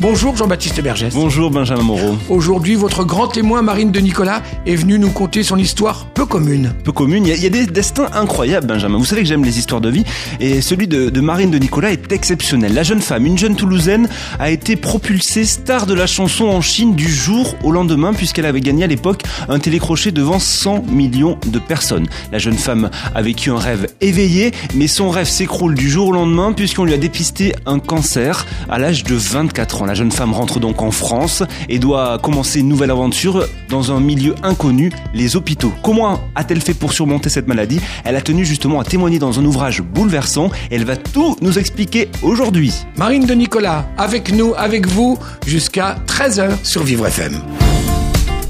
Bonjour Jean-Baptiste Bergès. Bonjour Benjamin Moreau. Aujourd'hui, votre grand témoin Marine de Nicolas est venue nous conter son histoire peu commune. Peu commune, il y, a, il y a des destins incroyables Benjamin. Vous savez que j'aime les histoires de vie et celui de, de Marine de Nicolas est exceptionnel. La jeune femme, une jeune Toulousaine, a été propulsée star de la chanson en Chine du jour au lendemain puisqu'elle avait gagné à l'époque un télécrochet devant 100 millions de personnes. La jeune femme a vécu un rêve éveillé mais son rêve s'écroule du jour au lendemain puisqu'on lui a dépisté un cancer à l'âge de 24 ans. La jeune femme rentre donc en France et doit commencer une nouvelle aventure dans un milieu inconnu, les hôpitaux. Comment a-t-elle fait pour surmonter cette maladie? Elle a tenu justement à témoigner dans un ouvrage bouleversant et elle va tout nous expliquer aujourd'hui. Marine de Nicolas, avec nous, avec vous, jusqu'à 13h sur Vivre FM.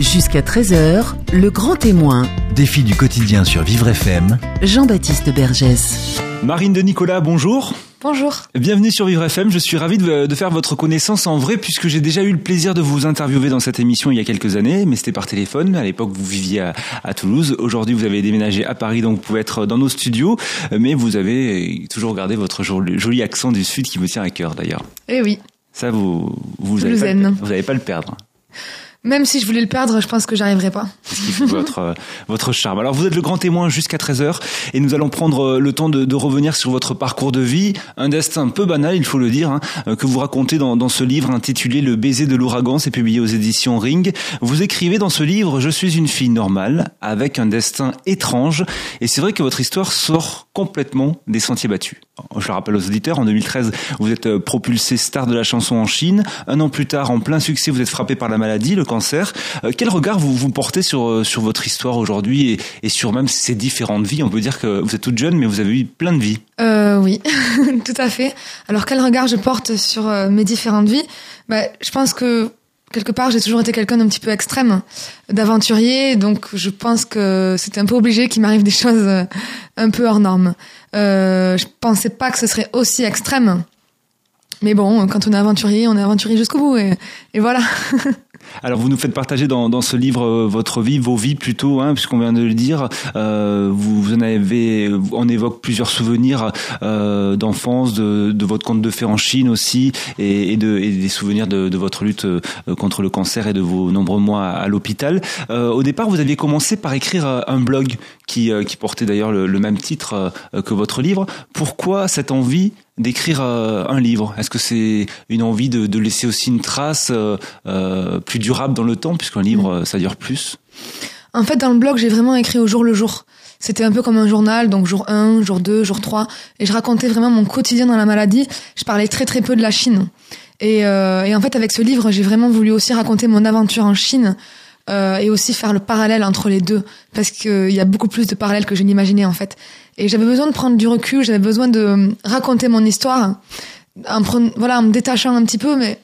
Jusqu'à 13h, le grand témoin. Défi du quotidien sur Vivre FM. Jean-Baptiste Bergès. Marine de Nicolas, bonjour. Bonjour. Bienvenue sur Vivre FM. Je suis ravi de, de faire votre connaissance en vrai puisque j'ai déjà eu le plaisir de vous interviewer dans cette émission il y a quelques années, mais c'était par téléphone. À l'époque, vous viviez à, à Toulouse. Aujourd'hui, vous avez déménagé à Paris, donc vous pouvez être dans nos studios. Mais vous avez toujours gardé votre joli, joli accent du Sud qui me tient à cœur d'ailleurs. Eh oui. Ça, vous vous n'allez pas, Toulousaine. vous allez pas le perdre. Même si je voulais le perdre, je pense que j'arriverai pas. votre, euh, votre charme. Alors vous êtes le grand témoin jusqu'à 13h et nous allons prendre euh, le temps de, de revenir sur votre parcours de vie, un destin peu banal, il faut le dire, hein, euh, que vous racontez dans, dans ce livre intitulé Le baiser de l'ouragan, c'est publié aux éditions Ring. Vous écrivez dans ce livre Je suis une fille normale avec un destin étrange et c'est vrai que votre histoire sort complètement des sentiers battus. Je le rappelle aux auditeurs, en 2013, vous êtes propulsé star de la chanson en Chine. Un an plus tard, en plein succès, vous êtes frappé par la maladie, le Euh, quel regard vous, vous portez sur, euh, sur votre histoire aujourd'hui et, sur même ces différentes vies? On peut dire que vous êtes toute jeune, mais vous avez eu plein de vies. Euh, oui, tout à fait. Alors quel regard je porte sur mes différentes vies? Bah, Je pense que quelque part j'ai toujours été quelqu'un d'un petit peu extrême, d'aventurier, donc je pense que c'était un peu obligé qu'il m'arrive des choses un peu hors normes. Euh, je pensais pas que ce serait aussi extrême. Mais bon, quand on est aventurier, on est aventurier jusqu'au bout, et, voilà. Alors vous nous faites partager dans, ce livre euh, votre vie, vos vies plutôt, hein, puisqu'on vient de le dire. Euh, vous, en avez, on évoque plusieurs souvenirs euh, d'enfance, de, votre conte de fées en Chine aussi, et, et, de, et des souvenirs de, votre lutte contre le cancer et de vos nombreux mois à, l'hôpital. Au départ, vous aviez commencé par écrire un blog qui, portait d'ailleurs le, même titre que votre livre. Pourquoi cette envie d'écrire euh, un livre Est-ce que c'est une envie de, de laisser aussi une trace euh, euh, plus durable dans le temps, puisqu'un livre, euh, ça dure plus? En fait, dans le blog, j'ai vraiment écrit au jour le jour. C'était un peu comme un journal, donc jour 1, jour 2, jour 3. Et je racontais vraiment mon quotidien dans la maladie. Je parlais très très peu de la Chine. Et, euh, et en fait, avec ce livre, j'ai vraiment voulu aussi raconter mon aventure en Chine. euh, et aussi faire le parallèle entre les deux. Parce qu'il y a beaucoup plus de parallèles que je n'imaginais en fait. Et j'avais besoin de prendre du recul, j'avais besoin de euh, raconter mon histoire. En, prenant- voilà, en me détachant un petit peu, mais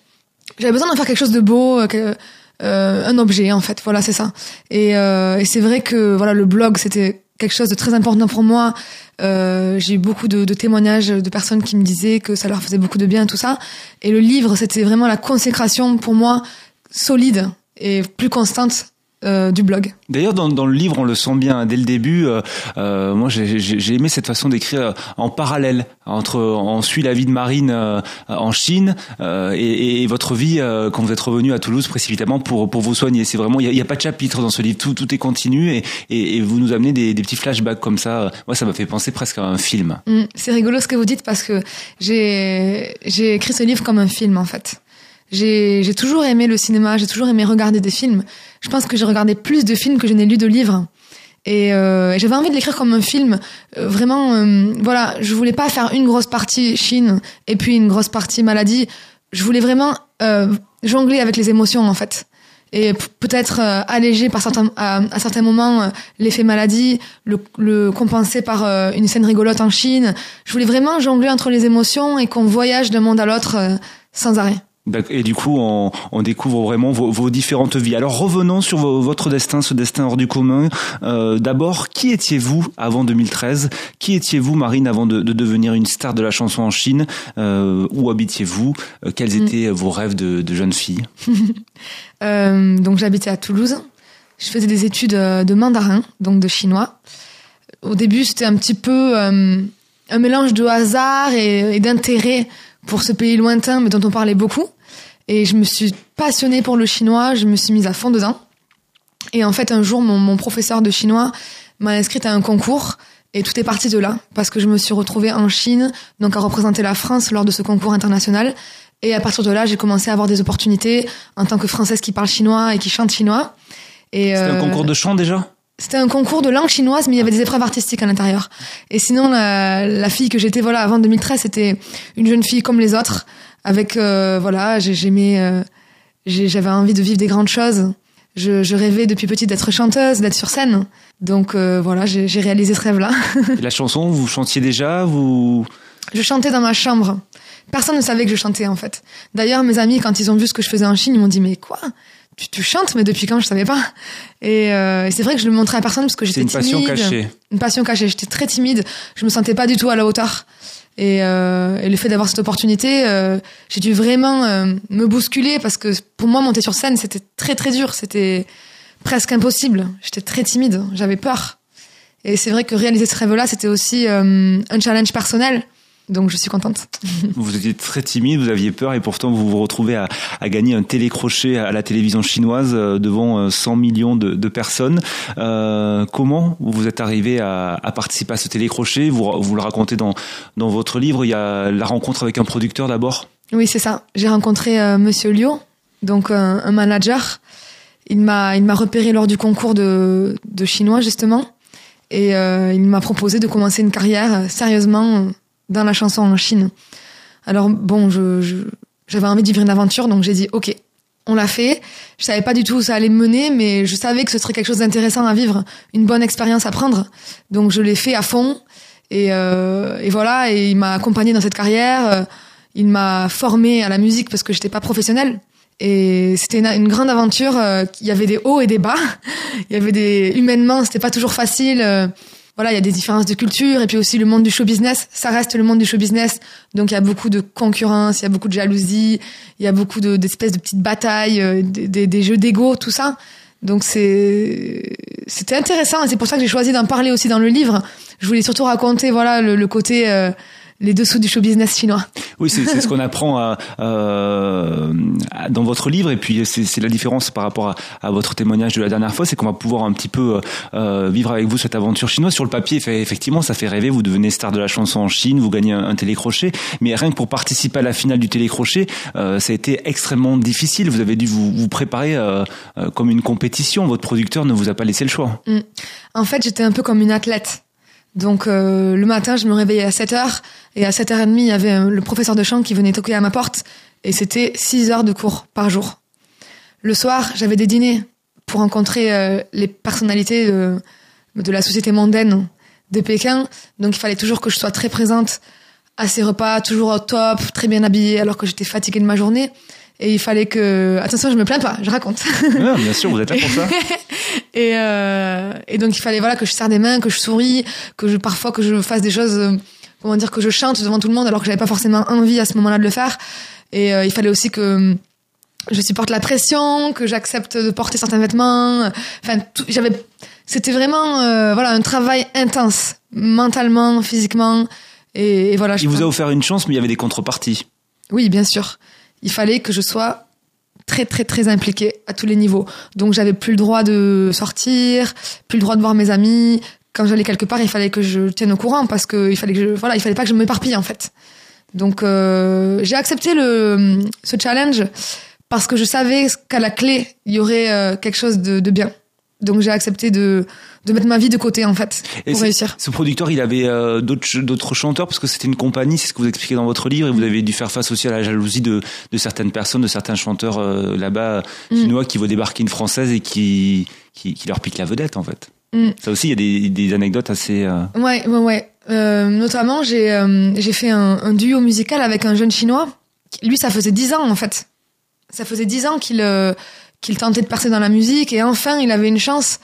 j'avais besoin d'en faire quelque chose de beau. euh, euh, un objet en fait voilà c'est ça et, euh, et c'est vrai que voilà le blog c'était quelque chose de très important pour moi euh, j'ai eu beaucoup de témoignages de personnes qui me disaient que ça leur faisait beaucoup de bien tout ça et le livre c'était vraiment la consécration pour moi solide et plus constante euh, du blog D'ailleurs, dans, dans le livre, on le sent bien dès le début. euh, euh, moi, j'ai- aimé cette façon d'écrire euh, en parallèle entre on suit la vie de Marine euh, en Chine euh, et, et votre vie euh, quand vous êtes revenu à Toulouse précipitamment pour pour vous soigner. C'est vraiment il y a, a pas de chapitre dans ce livre, tout tout est continu et, et, et vous nous amenez des, des petits flashbacks comme ça. Moi, ça m'a fait penser presque à un film. Mm, c'est rigolo ce que vous dites parce que j'ai j'ai écrit ce livre comme un film en fait. J'ai j'ai toujours aimé le cinéma, j'ai toujours aimé regarder des films. Je pense que j'ai regardé plus de films que je n'ai lu de livres. Et, euh, j'avais envie de l'écrire comme un film. Euh, vraiment, euh, voilà, je voulais pas faire une grosse partie Chine et puis une grosse partie maladie. Je voulais vraiment euh, jongler avec les émotions en fait. Et peut-être euh, alléger par certains, à, à certains moments l'effet maladie, le, le compenser par une scène rigolote en Chine. Je voulais vraiment jongler entre les émotions et qu'on voyage d'un monde à l'autre sans arrêt. Et du coup, on, on découvre vraiment vos, vos différentes vies. Alors revenons sur vo- votre destin, ce destin hors du commun. Euh, D'abord, qui étiez-vous avant 2013 Qui étiez-vous, Marine, avant de, de devenir une star de la chanson en Chine? Euh, Où habitiez-vous? Euh, Quels étaient vos rêves de, de jeune fille? Euh, donc j'habitais à Toulouse. je faisais des études de mandarin, donc de chinois. Au début, c'était un petit peu un mélange de hasard et, et d'intérêt pour ce pays lointain, mais dont on parlait beaucoup. Et je me suis passionnée pour le chinois, je me suis mise à fond dedans. Et en fait, un jour, mon, mon professeur de chinois m'a inscrite à un concours et tout est parti de là, parce que je me suis retrouvée en Chine, donc à représenter la France lors de ce concours international. Et à partir de là, j'ai commencé à avoir des opportunités en tant que Française qui parle chinois et qui chante chinois. Et C'était un euh, concours de chant déjà? C'était un concours de langue chinoise, mais il y avait des épreuves artistiques à l'intérieur. Et sinon, la, la fille que j'étais, voilà, avant 2013, c'était une jeune fille comme les autres, avec, euh, voilà, j'ai- j'aimais, euh, j'avais envie de vivre des grandes choses. Je, je rêvais depuis petite d'être chanteuse, d'être sur scène. Donc euh, voilà, j'ai réalisé ce rêve-là. La chanson, vous chantiez déjà vous... je chantais dans ma chambre. Personne ne savait que je chantais en fait. D'ailleurs, mes amis, quand ils ont vu ce que je faisais en Chine, ils m'ont dit mais quoi? Tu, tu chantes Mais depuis quand Je savais pas. Et, euh, et c'est vrai que je le montrais à personne parce que j'étais une timide. passion cachée. Une passion cachée. J'étais très timide. Je me sentais pas du tout à la hauteur. Et, euh, et le fait d'avoir cette opportunité, euh, j'ai dû vraiment euh, me bousculer parce que pour moi, monter sur scène, c'était très très dur. C'était presque impossible. J'étais très timide. J'avais peur. Et c'est vrai que réaliser ce rêve-là, c'était aussi euh, un challenge personnel. Donc je suis contente. Vous étiez très timide, vous aviez peur et pourtant vous vous retrouvez à, à gagner un télécrochet à la télévision chinoise euh, devant euh, 100 millions de, de personnes. Euh, comment vous êtes arrivé à, à participer à ce télécrochet? Vous, vous le racontez dans, dans votre livre. Il y a la rencontre avec un producteur d'abord? Oui, c'est ça. J'ai rencontré euh, Monsieur Liu, donc un, un manager. Il m'a, il m'a repéré lors du concours de, de chinois justement, et euh, il m'a proposé de commencer une carrière euh, sérieusement euh, dans la chanson en Chine. Alors bon, j'avais envie de vivre une aventure, donc j'ai dit ok. On l'a fait. Je savais pas du tout où ça allait me mener, mais je savais que ce serait quelque chose d'intéressant à vivre, une bonne expérience à prendre. Donc je l'ai fait à fond. Et, euh, voilà, et il m'a accompagné dans cette carrière. Il m'a formé à la musique parce que j'étais pas professionnelle. Et c'était une, une grande aventure. euh, Il y avait des hauts et des bas. Il y avait des humainement, c'était pas toujours facile. Voilà, il y a des différences de culture et puis aussi le monde du show business. Ça reste le monde du show business, donc il y a beaucoup de concurrence, il y a beaucoup de jalousie, il y a beaucoup de- d'espèces de, petites batailles, euh, des, jeux d'ego, tout ça. Donc c'est c'était intéressant et c'est pour ça que j'ai choisi d'en parler aussi dans le livre. Je voulais surtout raconter voilà le, le côté euh, les dessous du show business chinois. Oui, c'est ce qu'on apprend à, euh, à- dans votre livre, et puis c'est la différence par rapport à, à votre témoignage de la dernière fois, c'est qu'on va pouvoir un petit peu euh, vivre avec vous cette aventure chinoise. Sur le papier, fait- effectivement, ça fait rêver. Vous devenez star de la chanson en Chine, vous gagnez un, un télécrochet, mais rien que pour participer à la finale du télécrochet, euh, ça a été extrêmement difficile. Vous avez dû vous, vous préparer euh, euh, comme une compétition. Votre producteur ne vous a pas laissé le choix. En fait, j'étais un peu comme une athlète. Donc euh, le matin, je me réveillais à 7h et à 7h30, il y avait euh, le professeur de chant qui venait toquer à ma porte et c'était 6 heures de cours par jour. Le soir, j'avais des dîners pour rencontrer euh, les personnalités de, de la société mondaine de Pékin. Donc il fallait toujours que je sois très présente à ces repas, toujours au top, très bien habillée alors que j'étais fatiguée de ma journée. Et il fallait que... Attention, je me plains pas, je raconte. Ah, bien sûr, vous êtes là pour ça. Et, euh, et donc il fallait voilà que je serre des mains, que je souris, que je parfois que je fasse des choses, euh, comment dire, que je chante devant tout le monde alors que j'avais pas forcément envie à ce moment-là de le faire. Et euh, il fallait aussi que je supporte la pression, que j'accepte de porter certains vêtements. Enfin, j'avais, c'était vraiment euh, voilà un travail intense, mentalement, physiquement. Et, et voilà. je Il vous pense- a offert une chance, mais il y avait des contreparties. oui, bien sûr. Il fallait que je sois très très très impliquée à tous les niveaux. Donc j'avais plus le droit de sortir, plus le droit de voir mes amis. Quand j'allais quelque part, il fallait que je tienne au courant parce que il fallait que je, voilà, il fallait pas que je m'éparpille en fait. Donc euh, j'ai accepté le ce challenge parce que je savais qu'à la clé il y aurait euh, quelque chose de, de bien. Donc j'ai accepté de de mettre ma vie de côté en fait Et pour réussir. Ce producteur, il avait euh, d'autres ch- d'autres chanteurs parce que c'était une compagnie, c'est ce que vous expliquez dans votre livre, et vous avez dû faire face aussi à la jalousie de, de certaines personnes, de certains chanteurs euh, là-bas Mm. chinois qui voient débarquer une française et qui, qui qui leur pique la vedette en fait. Mm. Ça aussi, il y a des, des anecdotes assez. euh, Ouais, ouais, ouais. Euh, notamment, j'ai euh, j'ai fait un, un duo musical avec un jeune chinois. Lui, ça faisait dix ans en fait. Ça faisait dix ans qu'il qu'il tentait de percer dans la musique et enfin, il avait une chance.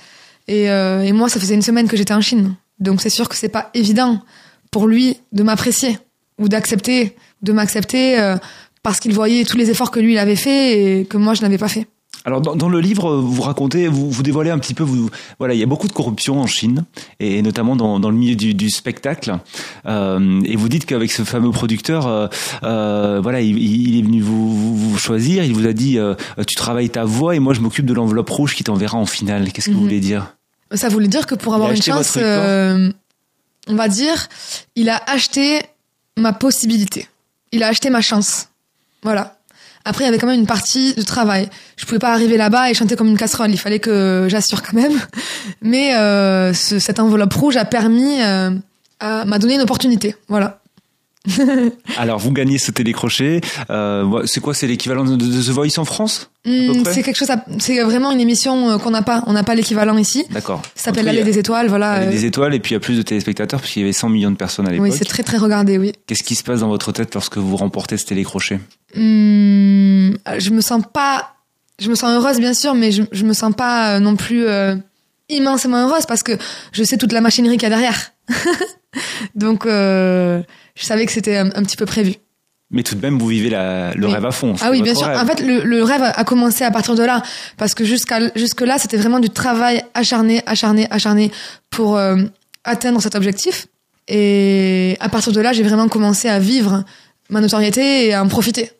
Et, euh, et moi, ça faisait une semaine que j'étais en Chine. Donc c'est sûr que c'est pas évident pour lui de m'apprécier ou d'accepter, de m'accepter euh, parce qu'il voyait tous les efforts que lui il avait fait et que moi je n'avais pas fait. Alors dans, dans, le livre, vous racontez, vous, vous dévoilez un petit peu, vous, voilà, il y a beaucoup de corruption en Chine et notamment dans, dans le milieu du, du spectacle. Euh, et vous dites qu'avec ce fameux producteur, euh, euh, voilà, il, il, est venu vous, vous, choisir, il vous a dit, euh, tu travailles ta voix et moi je m'occupe de l'enveloppe rouge qui t'enverra en finale. Qu'est-ce que Mhm. vous voulez dire? Ça voulait dire que pour avoir une chance, euh, on va dire, il a acheté ma possibilité. Il a acheté ma chance. Voilà. Après, il y avait quand même une partie de travail. Je pouvais pas arriver là-bas et chanter comme une casserole. Il fallait que j'assure quand même. Mais euh, ce- cette enveloppe rouge a permis, euh, à- m'a donné une opportunité. Voilà. Alors vous gagnez ce télécrochet. Euh, c'est quoi? C'est l'équivalent de, de The Voice en France près? c'est quelque chose. C'est vraiment une émission qu'on n'a pas. On n'a pas l'équivalent ici. D'accord. Ça s'appelle l'allée des étoiles. Voilà. Allée euh, des étoiles et puis il y a plus de téléspectateurs parce qu'il y avait 100 millions de personnes à l'époque. oui, c'est très très regardé. Oui. Qu'est-ce qui se passe dans votre tête lorsque vous remportez ce télécrochet? Hum, je me sens pas. Je me sens heureuse, bien sûr, mais je, je me sens pas euh, non plus euh, immensément heureuse parce que je sais toute la machinerie qu'il y a derrière. Donc, euh, je savais que c'était un, un petit peu prévu. Mais tout de même, vous vivez la, le Oui. rêve à fond. Ah oui, bien sûr. rêve. En fait, le, le rêve a commencé à partir de là, parce que jusqu'à jusque là, c'était vraiment du travail acharné, acharné, acharné pour euh, atteindre cet objectif. Et à partir de là, j'ai vraiment commencé à vivre ma notoriété et à en profiter.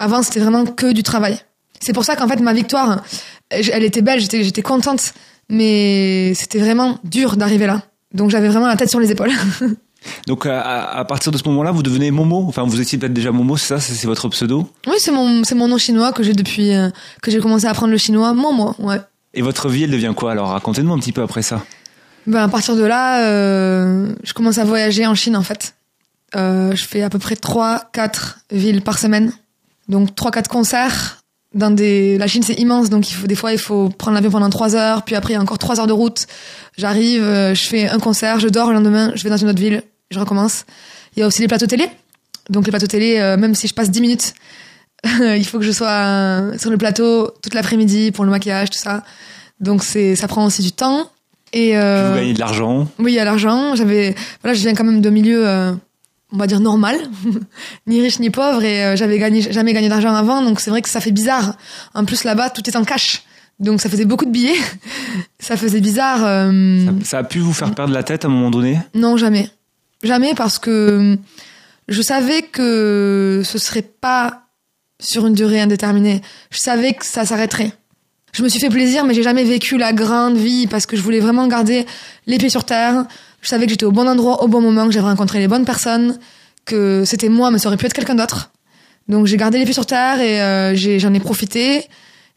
Avant, c'était vraiment que du travail. C'est pour ça qu'en fait, ma victoire, elle était belle, j'étais j'étais contente, mais c'était vraiment dur d'arriver là. Donc j'avais vraiment la tête sur les épaules. Donc à, à partir de ce moment-là, vous devenez Momo. Enfin, vous étiez peut-être déjà Momo, c'est ça? C'est c'est votre pseudo? oui, c'est mon c'est mon nom chinois que j'ai depuis euh, que j'ai commencé à apprendre le chinois. Moi, ouais. Et votre vie, elle devient quoi? Alors racontez-nous un petit peu après ça. Ben, à partir de là, euh, je commence à voyager en Chine, en fait. Euh, je fais à peu près 3-4 villes par semaine. Donc 3-4 concerts. Dans des... La Chine, c'est immense, donc il faut, des fois, il faut prendre l'avion pendant 3 heures, puis après, il y a encore 3 heures de route. J'arrive, euh, je fais un concert, je dors le lendemain, je vais dans une autre ville, je recommence. Il y a aussi les plateaux télé. Donc les plateaux télé, euh, même si je passe 10 minutes, il faut que je sois euh, sur le plateau toute l'après-midi pour le maquillage, tout ça. Donc c'est, ça prend aussi du temps. Et euh, Vous gagnez de l'argent. oui, il y a l'argent. J'avais, voilà, je viens quand même de milieu, euh, on va dire normal, ni riche ni pauvre, et euh, j'avais gagné, jamais gagné d'argent avant, donc c'est vrai que ça fait bizarre. En plus là-bas, tout est en cash, donc ça faisait beaucoup de billets. ça faisait bizarre. euh, Ça, ça a pu vous faire perdre la tête à un moment donné? Non, jamais, jamais, parce que euh, je savais que ce serait pas sur une durée indéterminée. Je savais que ça s'arrêterait. Je me suis fait plaisir, mais j'ai jamais vécu la grande vie parce que je voulais vraiment garder les pieds sur terre. Je savais que j'étais au bon endroit, au bon moment, que j'avais rencontré les bonnes personnes, que c'était moi, mais ça aurait pu être quelqu'un d'autre. Donc j'ai gardé les pieds sur terre et euh, j'en ai, profité.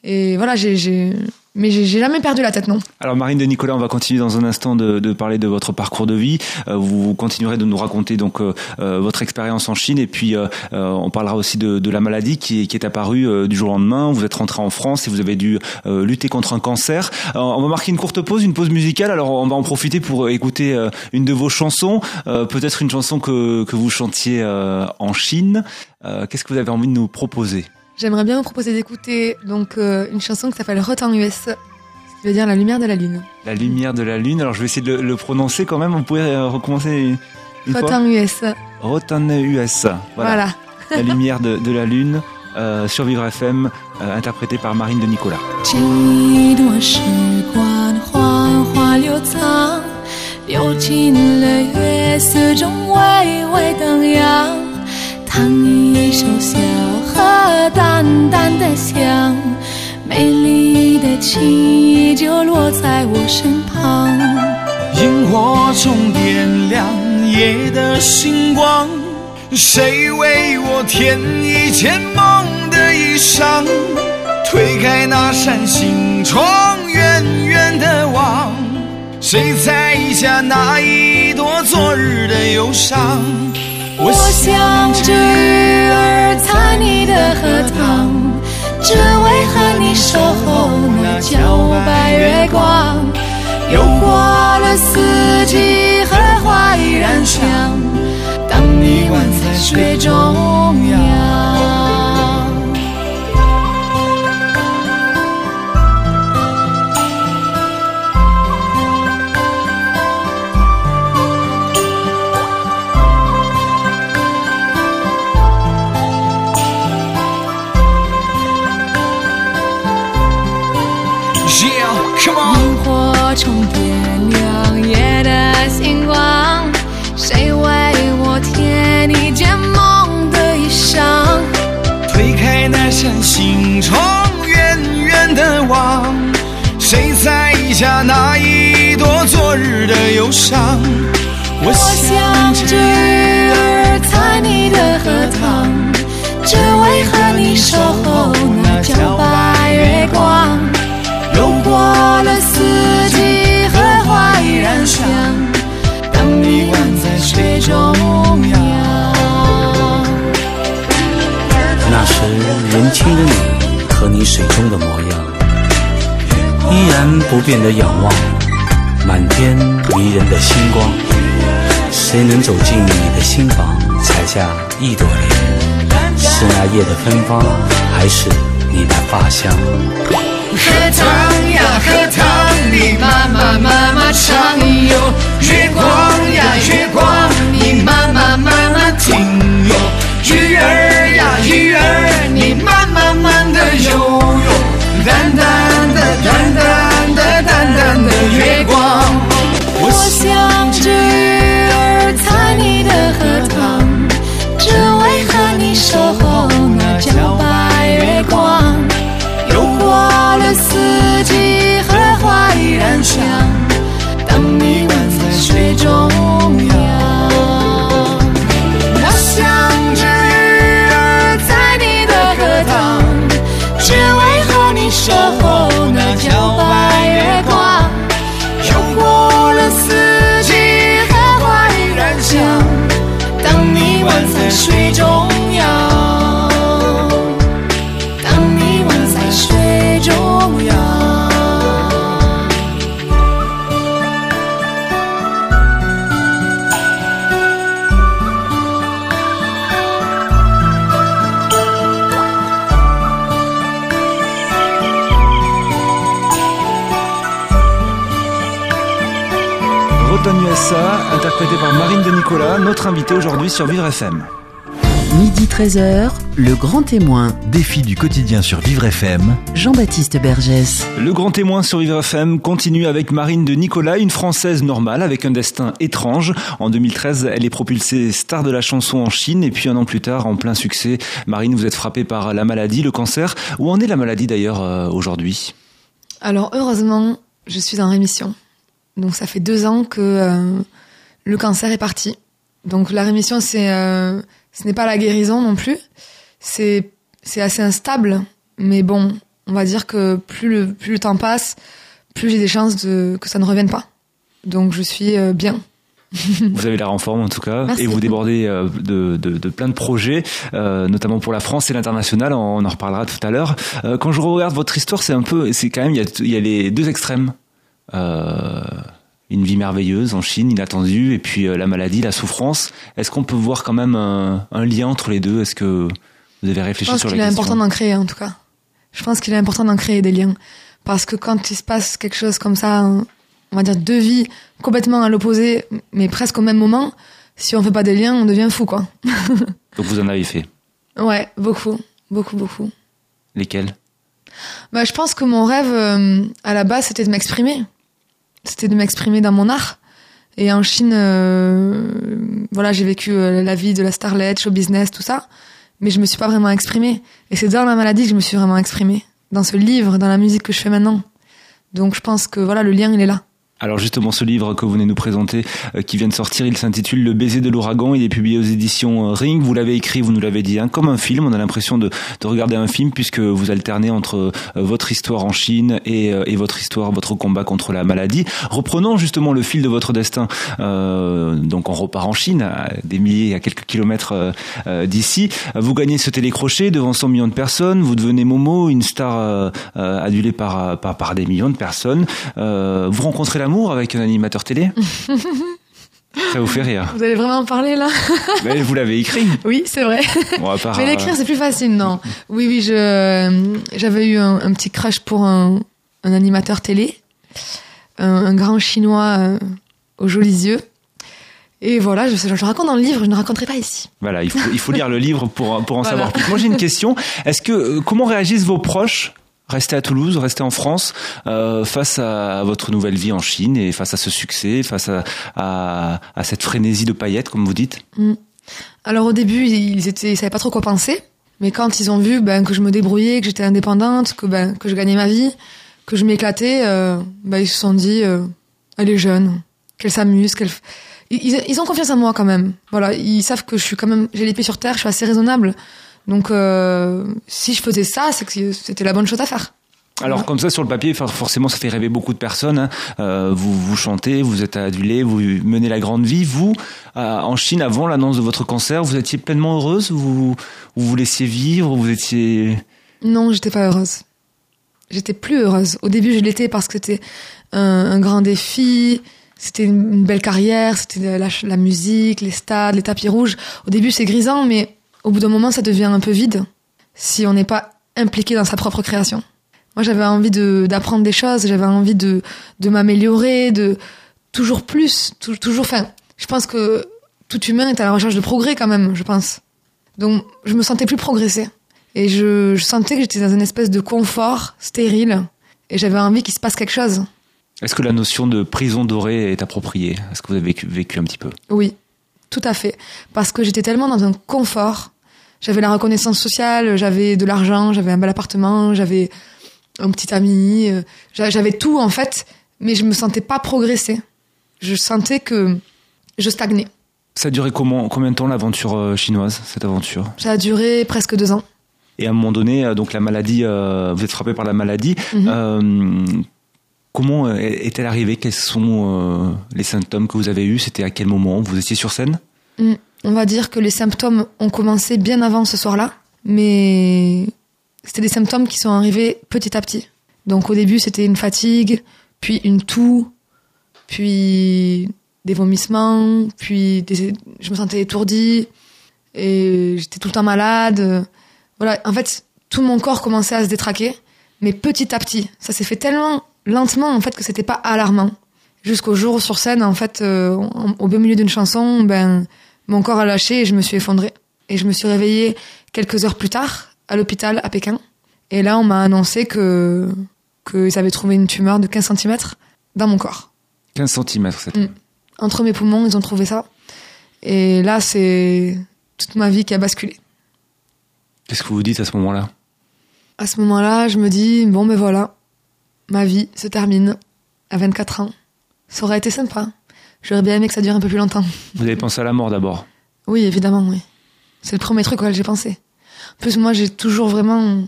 Et voilà, j'ai... mais j'ai jamais perdu la tête, non. Alors Marine de Nicolas, on va continuer dans un instant de, de parler de votre parcours de vie. Euh, vous continuerez de nous raconter donc euh, euh, votre expérience en Chine et puis euh, euh, on parlera aussi de, de la maladie qui qui est apparue euh, du jour au lendemain. Vous êtes rentré en France et vous avez dû lutter contre un cancer. Euh, on va marquer une courte pause, une pause musicale. Alors on va en profiter pour écouter une de vos chansons, peut-être une chanson que, que vous chantiez en Chine. Qu'est-ce que vous avez envie de nous proposer? J'aimerais bien vous proposer d'écouter donc euh, une chanson qui s'appelle Hot en US, ce qui veut dire la lumière de la lune. La lumière de la lune. Alors je vais essayer de le, le prononcer quand même. Vous pouvez euh, recommencer une, une Hot fois. en US. Rotan US. Voilà. Voilà. La lumière de, de la lune. Euh, sur Vivre FM, euh, interprété par Marine de Nicolas. 这段时光缓缓流淌，流进了月色中微微荡漾。弹一首小 河，淡淡的香，美丽的情意就落在我身旁。萤火虫点亮夜的星光，谁为我添一件梦的衣裳？推开那扇心窗，远远的望，谁在意下那一朵昨日的忧伤？我想着鱼儿在你的荷塘，只为和你守候那皎白月光。又过了四季，荷花依然香。当你吻在水中央。萤火虫点亮夜的星光，谁为我添一件梦的衣裳？推开那扇心窗，远远的望，谁在下那一朵昨日的忧伤？我我想想着鱼儿在你的荷塘，只为和你守候年轻的你和你水中的模样，依然不变的仰望满天迷人的星光。谁能走进你的心房，采下一朵莲？是那夜的芬芳，还是你的发香？荷塘呀荷塘，你慢慢慢慢唱哟。月光呀月光，你慢慢慢慢听哟。鱼儿呀鱼儿，你慢慢慢的游哟。淡淡的淡淡的淡淡的月光，我想 notre invitée aujourd'hui sur Vivre FM. Midi 13h, le grand témoin, Défi du quotidien sur Vivre FM. Jean-Baptiste Bergès. Le grand témoin sur Vivre FM continue avec Marine de Nicolas, une Française normale avec un destin étrange. En 2013, elle est propulsée star de la chanson en Chine et puis un an plus tard, en plein succès, Marine, vous êtes frappée par la maladie, le cancer. Où en est la maladie d'ailleurs euh, aujourd'hui? Alors heureusement, je suis en rémission. Donc ça fait deux ans que euh, le cancer est parti. Donc la rémission, c'est, euh, ce n'est pas la guérison non plus. C'est, c'est assez instable, mais bon, on va dire que plus le, plus le temps passe, plus j'ai des chances de, que ça ne revienne pas. Donc je suis euh, bien. Vous avez l'air en forme en tout cas Merci. et vous débordez euh, de, de, de plein de projets, euh, notamment pour la France et l'international. On en reparlera tout à l'heure. Quand je regarde votre histoire, c'est un peu, c'est quand même il y a, il y a les deux extrêmes. Euh, une vie merveilleuse en Chine, inattendue, et puis euh, la maladie, la souffrance. Est-ce qu'on peut voir quand même un, un lien entre les deux? Est-ce que vous avez Je réfléchi pense sur la qu'il est question? important d'en créer en tout cas. Je pense qu'il est important d'en créer des liens. Parce que quand il se passe quelque chose comme ça, on va dire deux vies complètement à l'opposé, mais presque au même moment, si on fait pas des liens, on devient fou quoi. Donc vous en avez fait? Ouais, beaucoup, beaucoup, beaucoup. Lesquels? Bah, je pense que mon rêve, euh, à la base, c'était de m'exprimer. C'était de m'exprimer dans mon art. Et en Chine, euh, voilà, j'ai vécu euh, la vie de la starlet, show business, tout ça. Mais je me suis pas vraiment exprimée. Et c'est dans la maladie que je me suis vraiment exprimée. Dans ce livre, dans la musique que je fais maintenant. Donc je pense que voilà, le lien, il est là. Alors justement, ce livre que vous venez nous présenter, euh, qui vient de sortir, il s'intitule Le baiser de l'ouragan. Il est publié aux éditions euh, Ring. Vous l'avez écrit, vous nous l'avez dit, hein, comme un film. On a l'impression de, de regarder un film puisque vous alternez entre euh, votre histoire en Chine et, et votre histoire, votre combat contre la maladie. Reprenons justement le fil de votre destin. Euh, donc on repart en Chine, à des milliers, à quelques kilomètres euh, d'ici. Vous gagnez ce télécrochet devant 100 millions de personnes. Vous devenez Momo, une star euh, adulée par, par, par des millions de personnes. Vous rencontrez l'amour avec un animateur télé Ça vous fait rire. Vous allez vraiment en parler là Mais vous l'avez écrit. Oui, c'est vrai. Bon, part, Mais euh, l'écrire, c'est plus facile, non. Oui, oui, je j'avais eu un, un petit crush pour un, un animateur télé, un, un grand chinois euh, aux jolis yeux. Et voilà, je, raconte dans le livre, je ne raconterai pas ici. Voilà, il faut, il faut lire le livre pour, pour en Voilà. savoir plus. Moi, j'ai une question. Est-ce que, euh, comment réagissent vos proches rester à Toulouse, rester en France, euh, face à votre nouvelle vie en Chine et face à ce succès, face à, cette frénésie de paillettes, comme vous dites Mm. Alors au début, ils étaient, ils savaient pas trop quoi penser, mais quand ils ont vu ben, que je me débrouillais, que j'étais indépendante, que ben que je gagnais ma vie, que je m'éclatais, euh, ben, ils se sont dit, euh, elle est jeune, qu'elle s'amuse, qu'elle. Ils, ils ont confiance en moi quand même. Voilà, ils savent que je suis quand même, j'ai les pieds sur terre, je suis assez raisonnable. Donc euh, si je faisais ça, c'est que c'était la bonne chose à faire. Alors Ouais. comme ça sur le papier, for- forcément ça fait rêver beaucoup de personnes. hein. Euh, vous vous chantez, vous êtes adulé, vous menez la grande vie. Vous, euh, en Chine, avant l'annonce de votre cancer, vous étiez pleinement heureuse. Vous vous, vous laissiez vivre, vous étiez. Non, j'étais pas heureuse. J'étais plus heureuse. Au début, je l'étais parce que c'était un, un grand défi, c'était une, belle carrière, c'était la musique, les stades, les tapis rouges. Au début, c'est grisant, mais au bout d'un moment, ça devient un peu vide si on n'est pas impliqué dans sa propre création. Moi, j'avais envie de d'apprendre des choses, j'avais envie de de m'améliorer, de toujours plus, tou- toujours. Enfin, je pense que tout humain est à la recherche de progrès quand même. Je pense. Donc, je me sentais plus progresser. Et je, je sentais que j'étais dans une espèce de confort stérile. Et j'avais envie qu'il se passe quelque chose. Est-ce que la notion de prison dorée est appropriée? Est-ce que vous avez vécu, vécu un petit peu? Oui, tout à fait. Parce que j'étais tellement dans un confort. J'avais la reconnaissance sociale, j'avais de l'argent, j'avais un bel appartement, j'avais un petit ami, euh, j'a- j'avais tout en fait, mais je me sentais pas progresser. Je sentais que je stagnais. Ça a duré comment, combien de temps l'aventure euh, chinoise, cette aventure? Ça a duré presque deux ans. Et à un moment donné, euh, donc la maladie, euh, vous êtes frappé par la maladie. Mhm. Euh, comment est-elle arrivée? Quels sont euh, les symptômes que vous avez eus? C'était à quel moment? Vous étiez sur scène? Mm. On va dire que les symptômes ont commencé bien avant ce soir-là, mais c'était des symptômes qui sont arrivés petit à petit. Donc au début, c'était une fatigue, puis une toux, puis des vomissements, puis je me sentais étourdie et j'étais tout le temps malade. Voilà, en fait, tout mon corps commençait à se détraquer, mais petit à petit. Ça s'est fait tellement lentement en fait que c'était pas alarmant. Jusqu'au jour sur scène, en fait, euh, au beau milieu d'une chanson, ben mon corps a lâché et je me suis effondrée. Et je me suis réveillée quelques heures plus tard à l'hôpital à Pékin. Et là, on m'a annoncé que qu'ils avaient trouvé une tumeur de 15 cm dans mon corps. 15 cm, cette Mm. Entre mes poumons, ils ont trouvé ça. Et là, c'est toute ma vie qui a basculé. Qu'est-ce que vous vous dites à ce moment-là? À ce moment-là, je me dis, bon, ben voilà, ma vie se termine à 24 ans. Ça aurait été sympa. J'aurais bien aimé que ça dure un peu plus longtemps. Vous avez pensé à la mort d'abord. Oui, évidemment, oui. C'est le premier truc auquel j'ai pensé. En plus, moi, j'ai toujours vraiment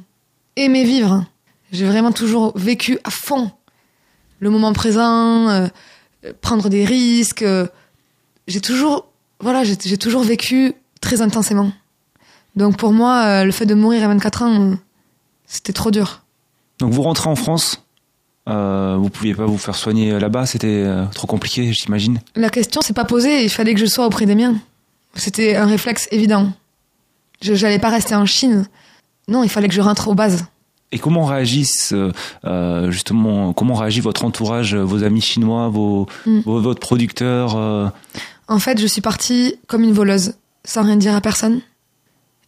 aimé vivre. J'ai vraiment toujours vécu à fond le moment présent, euh, prendre des risques. euh, j'ai toujours, voilà, j'ai j'ai toujours vécu très intensément. Donc pour moi, euh, le fait de mourir à 24 ans, euh, c'était trop dur. Donc vous rentrez en France. Euh, vous pouviez pas vous faire soigner là-bas, c'était euh, trop compliqué, j'imagine. La question s'est pas posée, il fallait que je sois auprès des miens. C'était un réflexe évident. Je j'allais pas rester en Chine. Non, il fallait que je rentre aux bases. Et comment réagissent euh, euh, justement, comment réagit votre entourage, vos amis chinois, vos, Mm. vos- votre producteur euh, En fait, je suis partie comme une voleuse, sans rien dire à personne.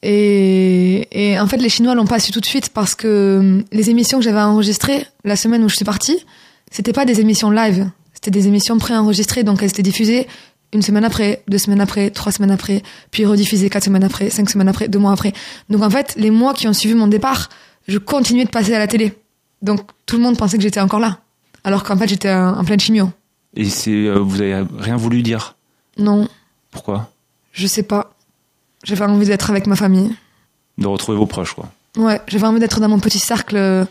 Et, et en fait, les Chinois l'ont pas su tout de suite parce que hum, les émissions que j'avais enregistrées la semaine où je suis partie, c'était pas des émissions live, c'était des émissions préenregistrées, donc elles étaient diffusées une semaine après, deux semaines après, trois semaines après, puis rediffusées quatre semaines après, cinq semaines après, deux mois après. Donc en fait, les mois qui ont suivi mon départ, je continuais de passer à la télé. Donc tout le monde pensait que j'étais encore là, alors qu'en fait j'étais en, en pleine chimio. Et c'est, euh, vous avez rien voulu dire? Non, Pourquoi? Je sais pas. J'avais envie d'être avec ma famille. De retrouver vos proches, quoi. Ouais, j'avais envie d'être dans mon petit cercle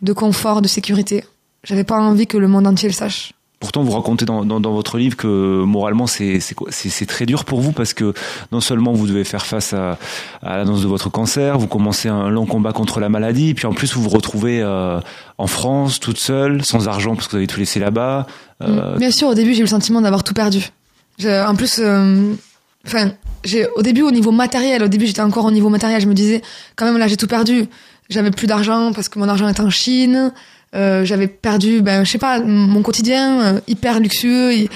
de confort, de sécurité. J'avais pas envie que le monde entier le sache. Pourtant, vous racontez dans, dans, dans votre livre que moralement, c'est très dur pour vous parce que non seulement vous devez faire face à, à l'annonce de votre cancer, vous commencez un long combat contre la maladie, puis en plus vous vous retrouvez euh, en France, toute seule, sans argent parce que vous avez tout laissé là-bas. Euh. Bien sûr, au début, j'ai eu le sentiment d'avoir tout perdu. En plus, euh, enfin, j'ai au début au niveau matériel, au début j'étais encore au niveau matériel, je me disais quand même là j'ai tout perdu. J'avais plus d'argent parce que mon argent était en Chine. Euh, j'avais perdu, ben je sais pas, mon quotidien euh, hyper luxueux,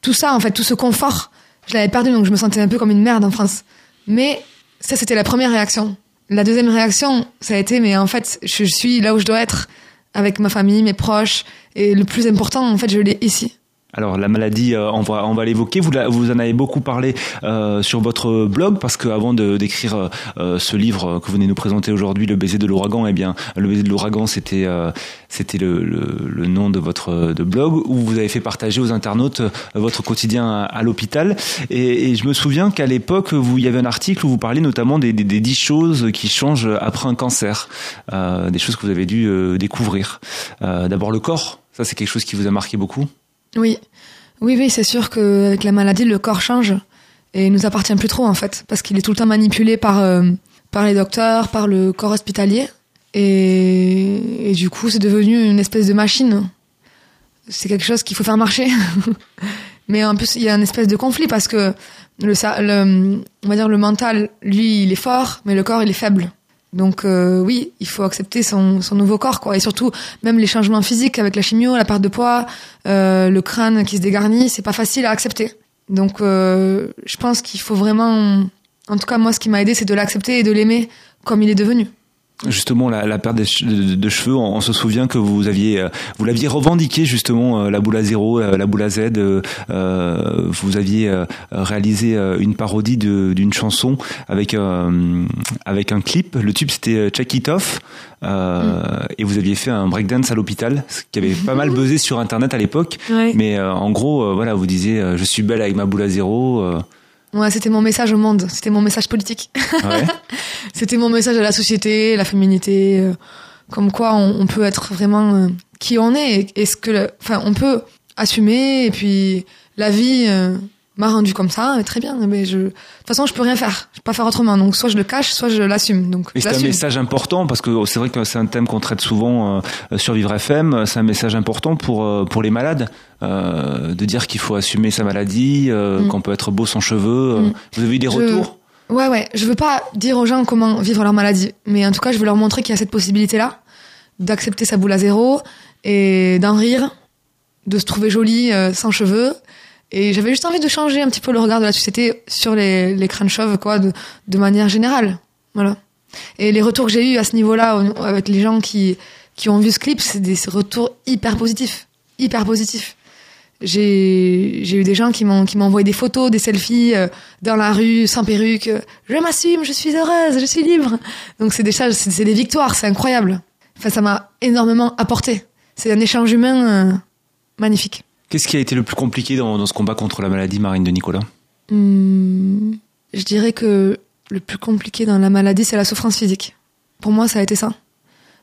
tout ça en fait, tout ce confort, je l'avais perdu donc je me sentais un peu comme une merde en France. Mais ça c'était la première réaction. La deuxième réaction, ça a été, mais en fait, je suis là où je dois être, avec ma famille, mes proches, et le plus important, en fait, je l'ai ici. Alors la maladie, euh, on va on va l'évoquer. Vous vous en avez beaucoup parlé euh, sur votre blog parce que avant de d'écrire euh, ce livre que vous venez nous présenter aujourd'hui, le baiser de l'ouragan, eh bien le baiser de l'ouragan, c'était euh, c'était le, le, le nom de votre de blog où vous avez fait partager aux internautes euh, votre quotidien à, à l'hôpital. Et, et je me souviens qu'à l'époque, vous il y avait un article où vous parliez notamment des des, 10 choses qui changent après un cancer, euh, des choses que vous avez dû euh, découvrir. Euh, D'abord le corps, ça c'est quelque chose qui vous a marqué beaucoup? Oui, oui, oui, c'est sûr qu'avec la maladie, le corps change et il nous appartient plus trop en fait, parce qu'il est tout le temps manipulé par euh, par les docteurs, par le corps hospitalier, et, et du coup, c'est devenu une espèce de machine. C'est quelque chose qu'il faut faire marcher. Mais en plus, il y a une espèce de conflit parce que le, le, on va dire le mental, lui, il est fort, mais le corps, il est faible. Donc euh, oui, il faut accepter son, son nouveau corps, quoi. Et surtout, même les changements physiques avec la chimio, la perte de poids, euh, le crâne qui se dégarnit, c'est pas facile à accepter. Donc euh, je pense qu'il faut vraiment, en tout cas moi, ce qui m'a aidé, c'est de l'accepter et de l'aimer comme il est devenu. Justement, la, la perte de, de cheveux, on, on se souvient que vous aviez, euh, vous l'aviez revendiqué justement euh, la boule à zéro, euh, la boule à Z. euh, vous aviez réalisé une parodie d'une chanson avec euh, avec un clip. Le tube c'était Check It Off, euh, et vous aviez fait un breakdance à l'hôpital, ce qui avait pas mal buzzé sur Internet à l'époque. Ouais. Mais euh, en gros, voilà, vous disiez, euh, je suis belle avec ma boule à zéro. Ouais, c'était mon message au monde, c'était mon message politique. ouais. C'était mon message à la société, la féminité, euh, comme quoi on, on peut être vraiment euh, qui on est, et, et ce que, enfin, on peut assumer, et puis la vie euh, m'a rendu comme ça, et très bien. Mais je, de toute façon, je peux rien faire, je peux pas faire autrement. Donc soit je le cache, soit je l'assume. Donc c'est un message important parce que c'est vrai que c'est un thème qu'on traite souvent euh, sur Vivre FM. C'est un message important pour euh, pour les malades euh, de dire qu'il faut assumer sa maladie, euh, Mm. qu'on peut être beau sans cheveux. euh. Mm. Vous avez eu des Je- retours? Ouais, ouais. Je veux pas dire aux gens comment vivre leur maladie, mais en tout cas, je veux leur montrer qu'il y a cette possibilité-là d'accepter sa boule à zéro et d'en rire, de se trouver jolie euh, sans cheveux. Et j'avais juste envie de changer un petit peu le regard de la société sur les, les crânes chauves, quoi, de, de manière générale. Voilà. Et les retours que j'ai eus à ce niveau-là, au- avec les gens qui, qui ont vu ce clip, c'est des retours hyper positifs. Hyper positifs. J'ai j'ai eu des gens qui m'ont qui m'ont envoyé des photos, des selfies euh, dans la rue sans perruque. Je m'assume, je suis heureuse, je suis libre. Donc c'est des choses, c'est des victoires, c'est incroyable. Enfin, ça m'a énormément apporté. C'est un échange humain euh, magnifique. Qu'est-ce qui a été le plus compliqué dans, ce combat contre la maladie, Marine de Nicolas Hmm, je dirais que le plus compliqué dans la maladie, c'est la souffrance physique. Pour moi, ça a été ça.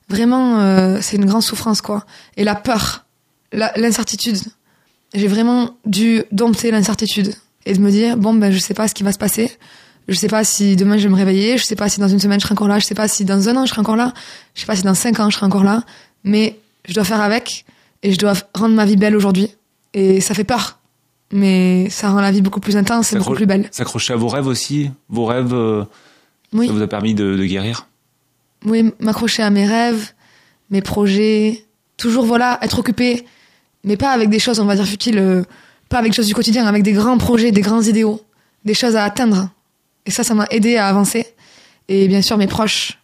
Vraiment, euh, c'est une grande souffrance, quoi. Et la peur, l'incertitude. J'ai vraiment dû dompter l'incertitude et de me dire bon ben je sais pas ce qui va se passer. Je sais pas si demain je vais me réveiller. Je sais pas si dans une semaine je serai encore là. Je sais pas si dans un an je serai encore là. Je sais pas si dans cinq ans je serai encore là. Mais je dois faire avec et je dois rendre ma vie belle aujourd'hui. Et ça fait peur, mais ça rend la vie beaucoup plus intense et beaucoup plus belle. S'accrocher à vos rêves aussi Vos rêves, euh, Oui. ça vous a permis de, de guérir? Oui, m'accrocher à mes rêves, mes projets, toujours voilà, être occupé, mais pas avec des choses, on va dire futiles, euh, pas avec des choses du quotidien, avec des grands projets, des grands idéaux, des choses à atteindre. Et ça, ça m'a aidé à avancer. Et bien sûr, mes proches,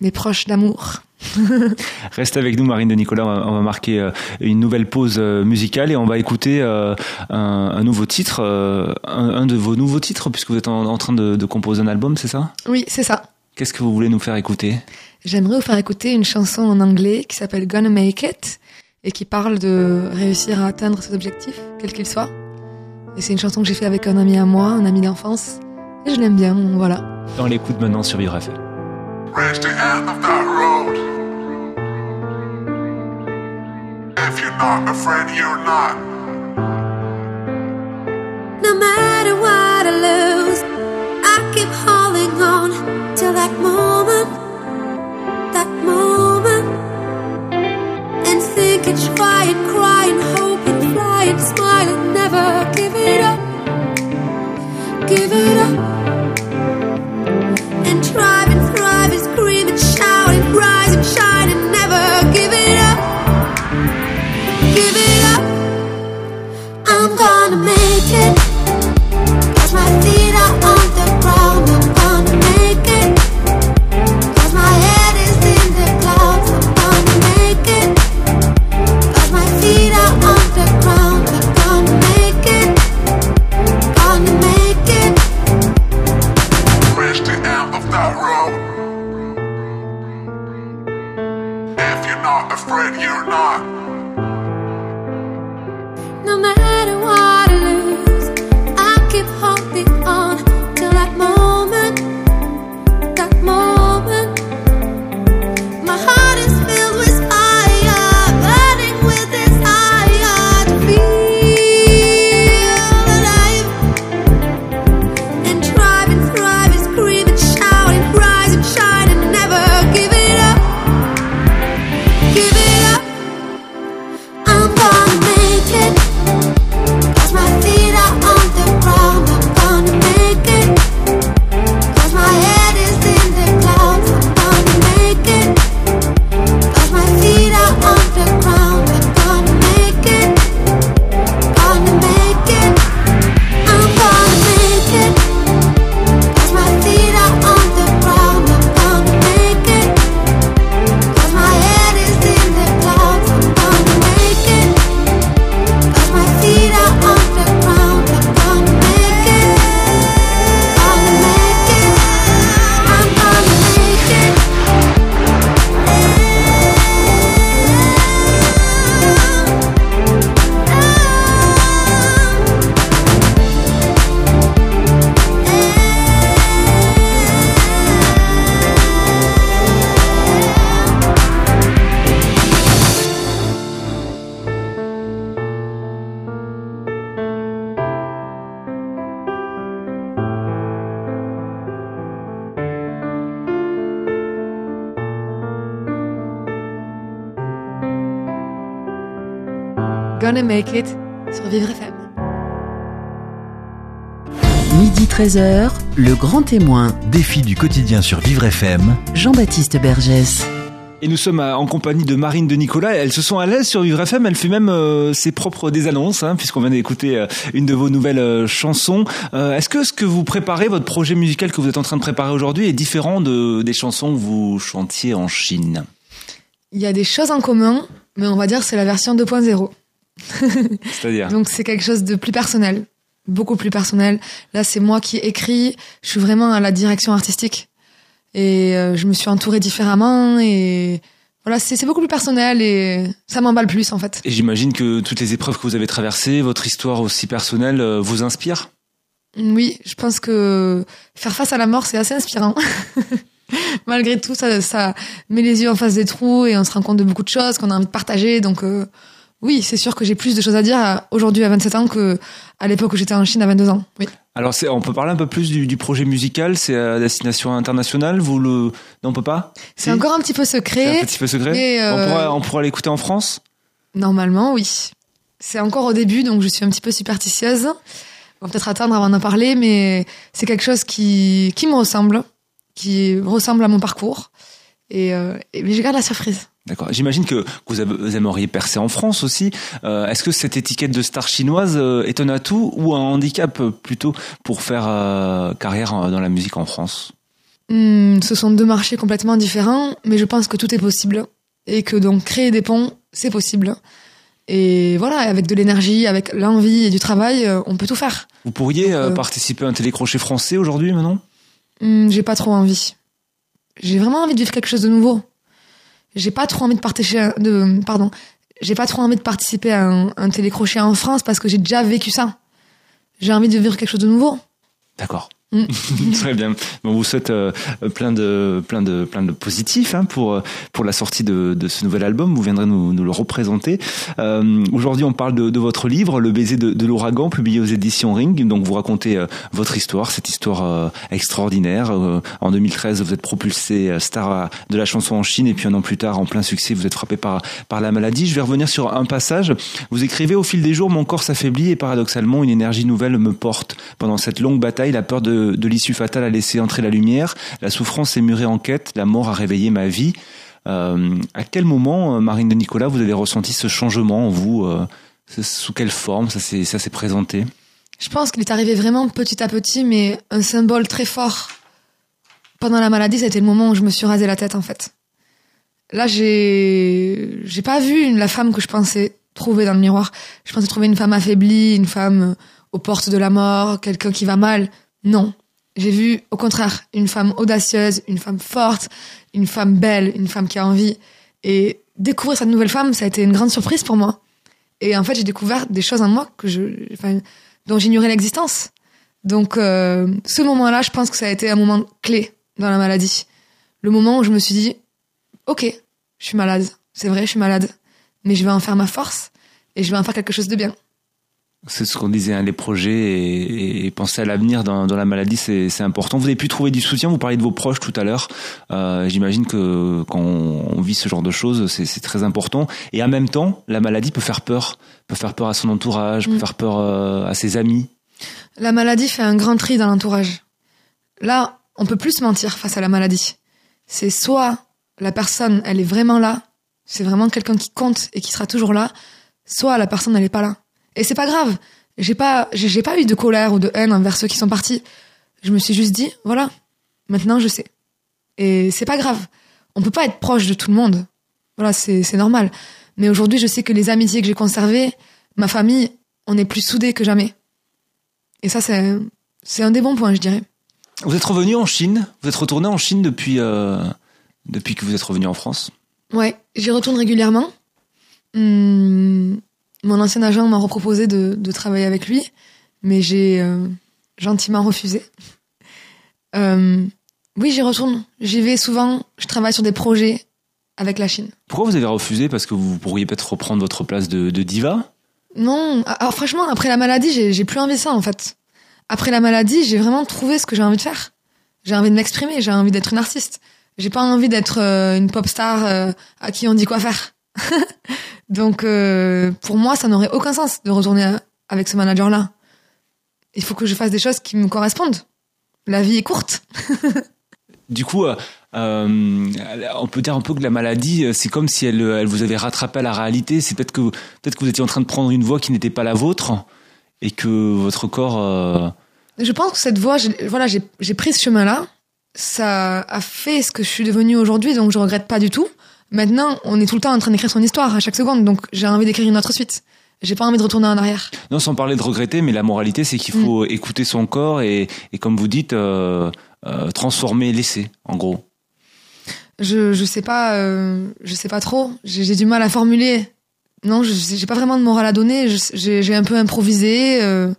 mes proches d'amour. Reste avec nous, Marine de Nicolas. On va, on marquer euh, une nouvelle pause euh, musicale et on va écouter euh, un, un nouveau titre, un, un de vos nouveaux titres, puisque vous êtes en, en train de, de composer un album, c'est ça? Oui, c'est ça. Qu'est-ce que vous voulez nous faire écouter? J'aimerais vous faire écouter une chanson en anglais qui s'appelle Gonna Make It et qui parle de réussir à atteindre ses objectifs, quels qu'ils soient. Et c'est une chanson que j'ai fait avec un ami à moi, un ami d'enfance. Et je l'aime bien, voilà. Dans l'écoute maintenant sur Vivre FM. Raise the end of that road. If you're not afraid, you're not. No matter what I lose, I keep holding on till that moment, that moment. And thinking, trying, crying, hoping, flying, smiling, never give it up, give it up. Make It sur Vivre FM. Midi 13h, le grand témoin, Défi du quotidien sur Vivre FM. Jean-Baptiste Bergès. Et nous sommes en compagnie de Marine de Nicolas. Elles se sont à l'aise sur Vivre FM. Elle fait même euh, ses propres désannonces, hein, puisqu'on vient d'écouter euh, une de vos nouvelles euh, chansons. Euh, Est-ce que ce que vous préparez, votre projet musical que vous êtes en train de préparer aujourd'hui, est différent de, des chansons que vous chantiez en Chine? Il y a des choses en commun, mais on va dire que c'est la version 2.0. C'est-à-dire Donc c'est quelque chose de plus personnel, beaucoup plus personnel. Là, c'est moi qui écris, je suis vraiment à la direction artistique. Et euh, je me suis entourée différemment et voilà, c'est beaucoup plus personnel et ça m'emballe plus en fait. Et j'imagine que toutes les épreuves que vous avez traversées, votre histoire aussi personnelle, euh, vous inspire? Oui, je pense que faire face à la mort, c'est assez inspirant. Malgré tout, ça, ça met les yeux en face des trous et on se rend compte de beaucoup de choses qu'on a envie de partager. Donc euh, oui, c'est sûr que j'ai plus de choses à dire aujourd'hui à 27 ans que à l'époque où j'étais en Chine à 22 ans. Oui. Alors, on peut parler un peu plus du, du projet musical. C'est à destination internationale. Vous le, non, on peut pas? C'est Si encore un petit peu secret. un petit peu secret. mais, euh, On pourra, on pourra l'écouter en France? Normalement, oui. C'est encore au début, donc je suis un petit peu superstitieuse. On va peut-être attendre avant d'en parler, mais c'est quelque chose qui, qui me ressemble, qui ressemble à mon parcours. Et, euh, et mais je garde la surprise. D'accord. J'imagine que vous, avez- vous aimeriez percer en France aussi. Euh, Est-ce que cette étiquette de star chinoise euh, est un atout ou un handicap euh, plutôt pour faire euh, carrière dans la musique en France? Hmm, ce sont deux marchés complètement différents, mais je pense que tout est possible. Et que donc créer des ponts, c'est possible. Et voilà, avec de l'énergie, avec l'envie et du travail, on peut tout faire. Vous pourriez Donc, euh, participer à un télécrochet français aujourd'hui, maintenant Hmm, j'ai pas trop envie. J'ai vraiment envie de vivre quelque chose de nouveau. J'ai pas trop envie de participer à un, un télécrochet en France parce que j'ai déjà vécu ça. J'ai envie de vivre quelque chose de nouveau. D'accord. Mm. Très bien. On vous souhaite euh, plein de plein de plein de positifs hein, pour euh, pour la sortie de, de ce nouvel album. Vous viendrez nous, nous le représenter. Euh, Aujourd'hui, on parle de, de votre livre, Le baiser de, de l'ouragan, publié aux éditions Ring. Donc, vous racontez euh, votre histoire, cette histoire extraordinaire. En 2013, vous êtes propulsé star de la chanson en Chine, et puis un an plus tard, en plein succès, vous êtes frappé par par la maladie. Je vais revenir sur un passage. Vous écrivez au fil des jours, mon corps s'affaiblit et paradoxalement, une énergie nouvelle me porte. Pendant cette longue bataille, la peur de, de l'issue fatale a laissé entrer la lumière. La souffrance est murée en quête. La mort a réveillé ma vie. Euh, à quel moment, euh, Marine de Nicolas, vous avez ressenti ce changement en vous euh, Sous quelle forme ça s'est présenté? Je pense qu'il est arrivé vraiment petit à petit, mais un symbole très fort. Pendant la maladie, été le moment où je me suis rasé la tête, en fait. Là, j'ai, pas vu la femme que je pensais trouver dans le miroir. Je pensais trouver une femme affaiblie, une femme aux portes de la mort, quelqu'un qui va mal. Non. J'ai vu, au contraire, une femme audacieuse, une femme forte, une femme belle, une femme qui a envie. Et découvrir cette nouvelle femme, ça a été une grande surprise pour moi. Et en fait, j'ai découvert des choses en moi que je, dont j'ignorais l'existence. Donc, euh, ce moment-là, je pense que ça a été un moment clé dans la maladie. Le moment où je me suis dit, ok, je suis malade, c'est vrai, je suis malade, mais je vais en faire ma force et je vais en faire quelque chose de bien. C'est ce qu'on disait, hein, les projets et, et penser à l'avenir dans, dans la maladie, c'est important. Vous avez pu trouver du soutien, vous parliez de vos proches tout à l'heure. Euh, J'imagine que quand on, on vit ce genre de choses, c'est très important. Et en même temps, la maladie peut faire peur, peut faire peur à son entourage, peut Mm. faire peur euh, à ses amis. La maladie fait un grand tri dans l'entourage. Là, on peut plus se mentir face à la maladie. C'est soit la personne, elle est vraiment là, c'est vraiment quelqu'un qui compte et qui sera toujours là, soit la personne, elle est pas là. Et c'est pas grave. J'ai pas, j'ai pas eu de colère ou de haine envers ceux qui sont partis. Je me suis juste dit, voilà, maintenant je sais. Et c'est pas grave. On peut pas être proche de tout le monde. Voilà, c'est normal. Mais aujourd'hui, je sais que les amitiés que j'ai conservées, ma famille, on est plus soudés que jamais. Et ça, c'est c'est un des bons points, je dirais. Vous êtes revenu en Chine, vous êtes retourné en Chine depuis euh, depuis que vous êtes revenu en France. Ouais, j'y retourne régulièrement. Hum, mon ancien agent m'a reproposé de, de travailler avec lui, mais j'ai euh, gentiment refusé. Euh, oui, j'y retourne. J'y vais souvent. Je travaille sur des projets avec la Chine. Pourquoi vous avez refusé? Parce que vous pourriez peut-être reprendre votre place de, de diva? Non, alors franchement, après la maladie, j'ai plus envie de ça en fait. Après la maladie, j'ai vraiment trouvé ce que j'ai envie de faire. J'ai envie de m'exprimer, j'ai envie d'être une artiste. J'ai pas envie d'être euh, une pop star euh, à qui on dit quoi faire. Donc euh, pour moi, ça n'aurait aucun sens de retourner avec ce manager-là. Il faut que je fasse des choses qui me correspondent. La vie est courte. Du coup, euh, euh, on peut dire un peu que la maladie, c'est comme si elle, elle vous avait rattrapé à la réalité. C'est peut-être que peut-être que vous étiez en train de prendre une voie qui n'était pas la vôtre et que votre corps. Je pense que cette voie, j'ai- voilà, j'ai j'ai pris ce chemin-là. Ça a fait ce que je suis devenue aujourd'hui, donc je regrette pas du tout. Maintenant, on est tout le temps en train d'écrire son histoire à chaque seconde, donc j'ai envie d'écrire une autre suite. J'ai pas envie de retourner en arrière. Non, sans parler de regretter, mais la moralité, c'est qu'il faut écouter son corps et, et comme vous dites, euh, euh, transformer, laisser, en gros. Je je sais pas, euh, je sais pas trop. J'ai du mal à formuler. Non, je j'ai pas vraiment de morale à donner. J'ai un peu improvisé. euh,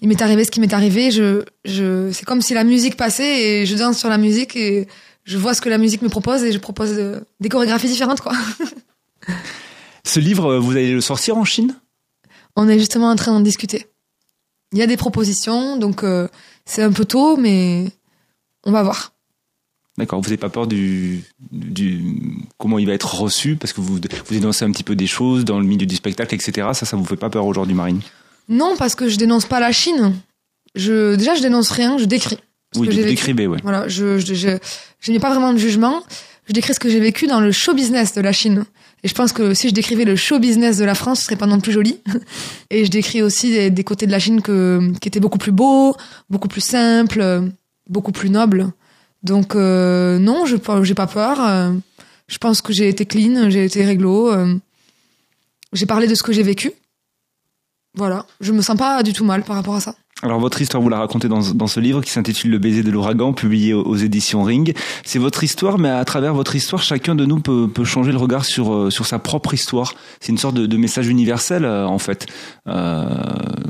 il m'est arrivé ce qui m'est arrivé. Je je c'est comme si la musique passait et je danse sur la musique et je vois ce que la musique me propose et je propose euh, des chorégraphies différentes quoi. Ce livre, euh, vous allez le sortir en Chine? On est justement en train d'en discuter. Il y a des propositions, donc euh, c'est un peu tôt, mais on va voir. D'accord, vous n'avez pas peur du, du comment il va être reçu? Parce que vous vous dénoncez un petit peu des choses dans le milieu du spectacle, etc. Ça, ça vous fait pas peur aujourd'hui, Marine? Non, parce que je dénonce pas la Chine. Je déjà je dénonce rien, je décris. Ce Oui, que décrivez, ouais. Voilà, je je je, je n'ai pas vraiment de jugement. Je décris ce que j'ai vécu dans le show business de la Chine. Et je pense que si je décrivais le show business de la France, ce serait pas non plus joli. Et je décris aussi des, des côtés de la Chine que, qui étaient beaucoup plus beaux, beaucoup plus simples, beaucoup plus nobles. Donc euh, non, je j'ai pas peur. euh, Je pense que j'ai été clean, j'ai été réglo. euh, J'ai parlé de ce que j'ai vécu. Voilà, je me sens pas du tout mal par rapport à ça. Alors votre histoire, vous la racontez dans, dans ce livre qui s'intitule Le baiser de l'ouragan, publié aux, aux éditions Ring. C'est votre histoire, mais à travers votre histoire, chacun de nous peut, peut changer le regard sur, euh, sur sa propre histoire. C'est une sorte de, de message universel, euh, en fait. Euh,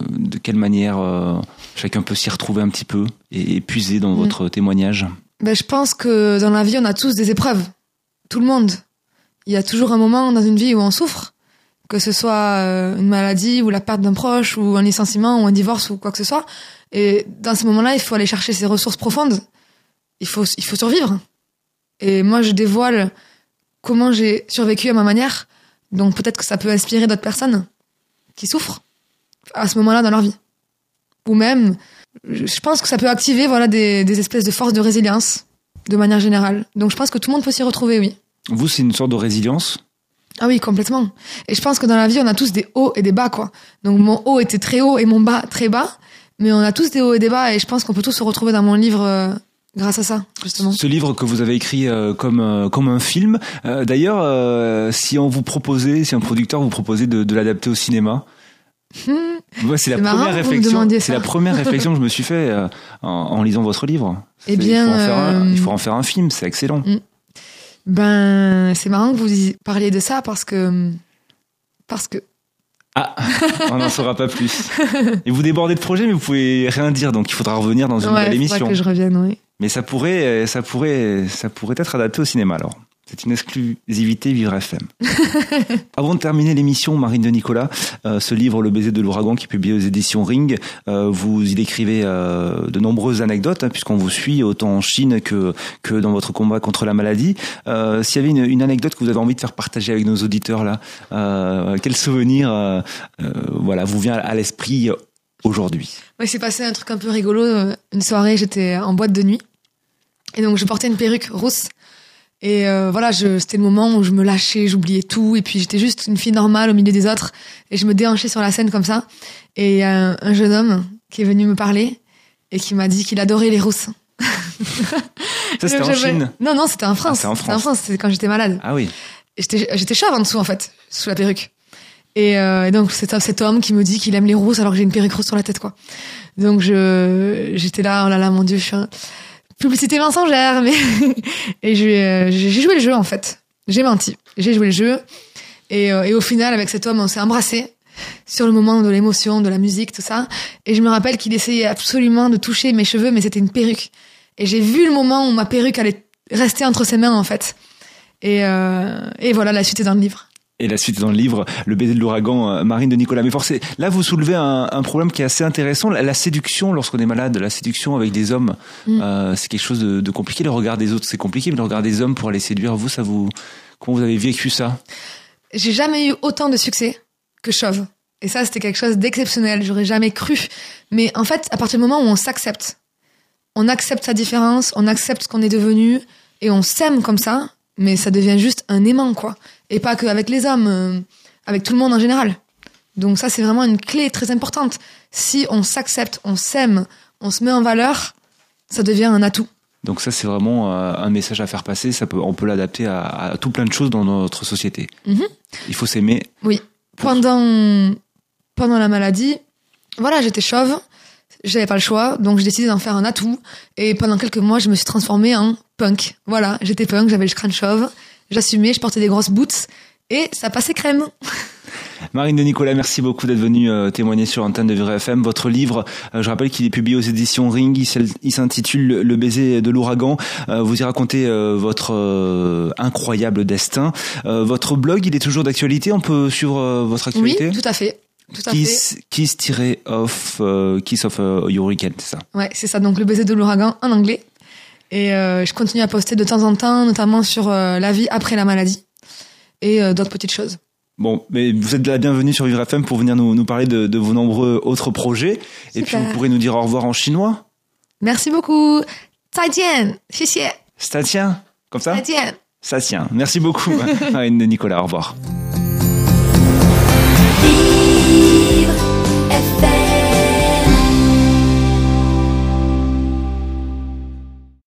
de quelle manière euh, chacun peut s'y retrouver un petit peu et, et puiser dans Mm. votre témoignage? Ben, je pense que dans la vie, on a tous des épreuves. Tout le monde. Il y a toujours un moment dans une vie où on souffre. Que ce soit euh, une maladie ou la perte d'un proche ou un licenciement ou un divorce ou quoi que ce soit. Et dans ces moments-là, il faut aller chercher ses ressources profondes. Il faut, il faut survivre. Et moi, je dévoile comment j'ai survécu à ma manière. Donc peut-être que ça peut inspirer d'autres personnes qui souffrent à ce moment-là dans leur vie. Ou même, je pense que ça peut activer voilà des, des espèces de forces de résilience de manière générale. Donc je pense que tout le monde peut s'y retrouver, oui. Vous, c'est une sorte de résilience? Ah oui, complètement. Et je pense que dans la vie, on a tous des hauts et des bas, quoi. Donc mon haut était très haut et mon bas très bas, mais on a tous des hauts et des bas, et je pense qu'on peut tous se retrouver dans mon livre euh, grâce à ça, justement. Ce livre que vous avez écrit euh, comme euh, comme un film. D'ailleurs, si on vous proposait, si un producteur vous proposait de, de l'adapter au cinéma, Hmm. ouais, c'est la première réflexion. C'est la première réflexion que je me suis fait en, en lisant votre livre. Eh bien, il faut, en faire un, il faut en faire un film. C'est excellent. Ben, c'est marrant que vous parliez de ça parce que parce que Ah, on n'en saura pas plus. Et vous débordez de projets, mais vous pouvez rien dire, donc il faudra revenir dans une ouais, nouvelle émission. que je revienne, oui. Mais ça pourrait, ça pourrait, ça pourrait être adapté au cinéma alors. C'est une exclusivité Vivre FM. Avant de terminer l'émission, Marine de Nicolas, euh, ce livre Le baiser de l'ouragan qui est publié aux éditions Ring, euh, vous y décrivez euh, de nombreuses anecdotes hein, puisqu'on vous suit autant en Chine que que dans votre combat contre la maladie. S'il y avait une, anecdote que vous avez envie de faire partager avec nos auditeurs là, quel souvenir, voilà, vous vient à l'esprit aujourd'hui? Ouais, c'est passé un truc un peu rigolo. Une soirée, j'étais en boîte de nuit. Et donc, je portais une perruque rousse. Et euh, voilà, je- c'était le moment où je me lâchais, j'oubliais tout. Et puis, j'étais juste une fille normale au milieu des autres. Et je me déhanchais sur la scène comme ça. Et il y a un, un jeune homme qui est venu me parler et qui m'a dit qu'il adorait les rousses. Ça c'était en Chine. Non, non, c'était en France. c'était en C'était en France, c'était quand j'étais malade. Ah oui. J'étais j'étais chauve en dessous, en fait, sous la perruque. Et, euh, et donc, c'est cet homme qui me dit qu'il aime les rousses alors que j'ai une perruque rousse sur la tête, quoi. Donc, je j'étais là, oh là là, mon Dieu, je suis un... Publicité mensongère, mais... et je- j'ai joué le jeu, en fait. J'ai menti. J'ai joué le jeu. Et, euh, et au final, avec cet homme, on s'est embrassé sur le moment de l'émotion, de la musique, tout ça. Et je me rappelle qu'il essayait absolument de toucher mes cheveux, mais c'était une perruque. Et j'ai vu le moment où ma perruque allait rester entre ses mains, en fait. Et, euh, et voilà, la suite est dans le livre. Et la suite dans le livre, Le baiser de l'ouragan, euh, Marine de Nicolas. Mais forcément, là, vous soulevez un, un problème qui est assez intéressant. La, la séduction, lorsqu'on est malade, la séduction avec des hommes, Mm. euh, c'est quelque chose de, de compliqué. Le regard des autres, c'est compliqué, mais le regard des hommes pour les séduire, vous, ça vous, comment vous avez vécu ça? J'ai jamais eu autant de succès que chauve. Et ça, c'était quelque chose d'exceptionnel. J'aurais jamais cru. Mais en fait, à partir du moment où on s'accepte, on accepte sa différence, on accepte ce qu'on est devenu, et on s'aime comme ça, mais ça devient juste un aimant, quoi. Et pas qu'avec les hommes, euh, avec tout le monde en général. Donc ça, c'est vraiment une clé très importante. Si on s'accepte, on s'aime, on se met en valeur, ça devient un atout. Donc ça, c'est vraiment euh, un message à faire passer. Ça peut, on peut l'adapter à, à tout plein de choses dans notre société. Mhm. Il faut s'aimer. Oui. Pendant, pendant la maladie, voilà, j'étais chauve, j'avais pas le choix, donc j'ai décidé d'en faire un atout. Et pendant quelques mois, je me suis transformée en punk. Voilà, j'étais punk, j'avais le crâne chauve, j'assumais, je portais des grosses boots, et ça passait crème. Marine de Nicolas, merci beaucoup d'être venue euh, témoigner sur l'antenne de Vivre FM. Votre livre, euh, je rappelle qu'il est publié aux éditions Ring. Il s'intitule Le baiser de l'ouragan. Euh, vous y racontez votre incroyable destin. Votre blog, il est toujours d'actualité. On peut suivre votre Oui, actualité. tout à fait. Tout à fait. Kiss, euh, kiss of your weekend, c'est ça? Ouais, c'est ça. Donc le baiser de l'ouragan en anglais. Et euh, je continue à poster de temps en temps, notamment sur euh, la vie après la maladie et euh, d'autres petites choses. Bon, mais vous êtes la bienvenue sur Vivre FM pour venir nous, parler de, vos nombreux autres projets. Et puis vous pourrez nous dire au revoir en chinois. Merci beaucoup. Zaijian, xie Statien, comme ça Statien. Statien. Merci beaucoup, Nicolas. Au revoir.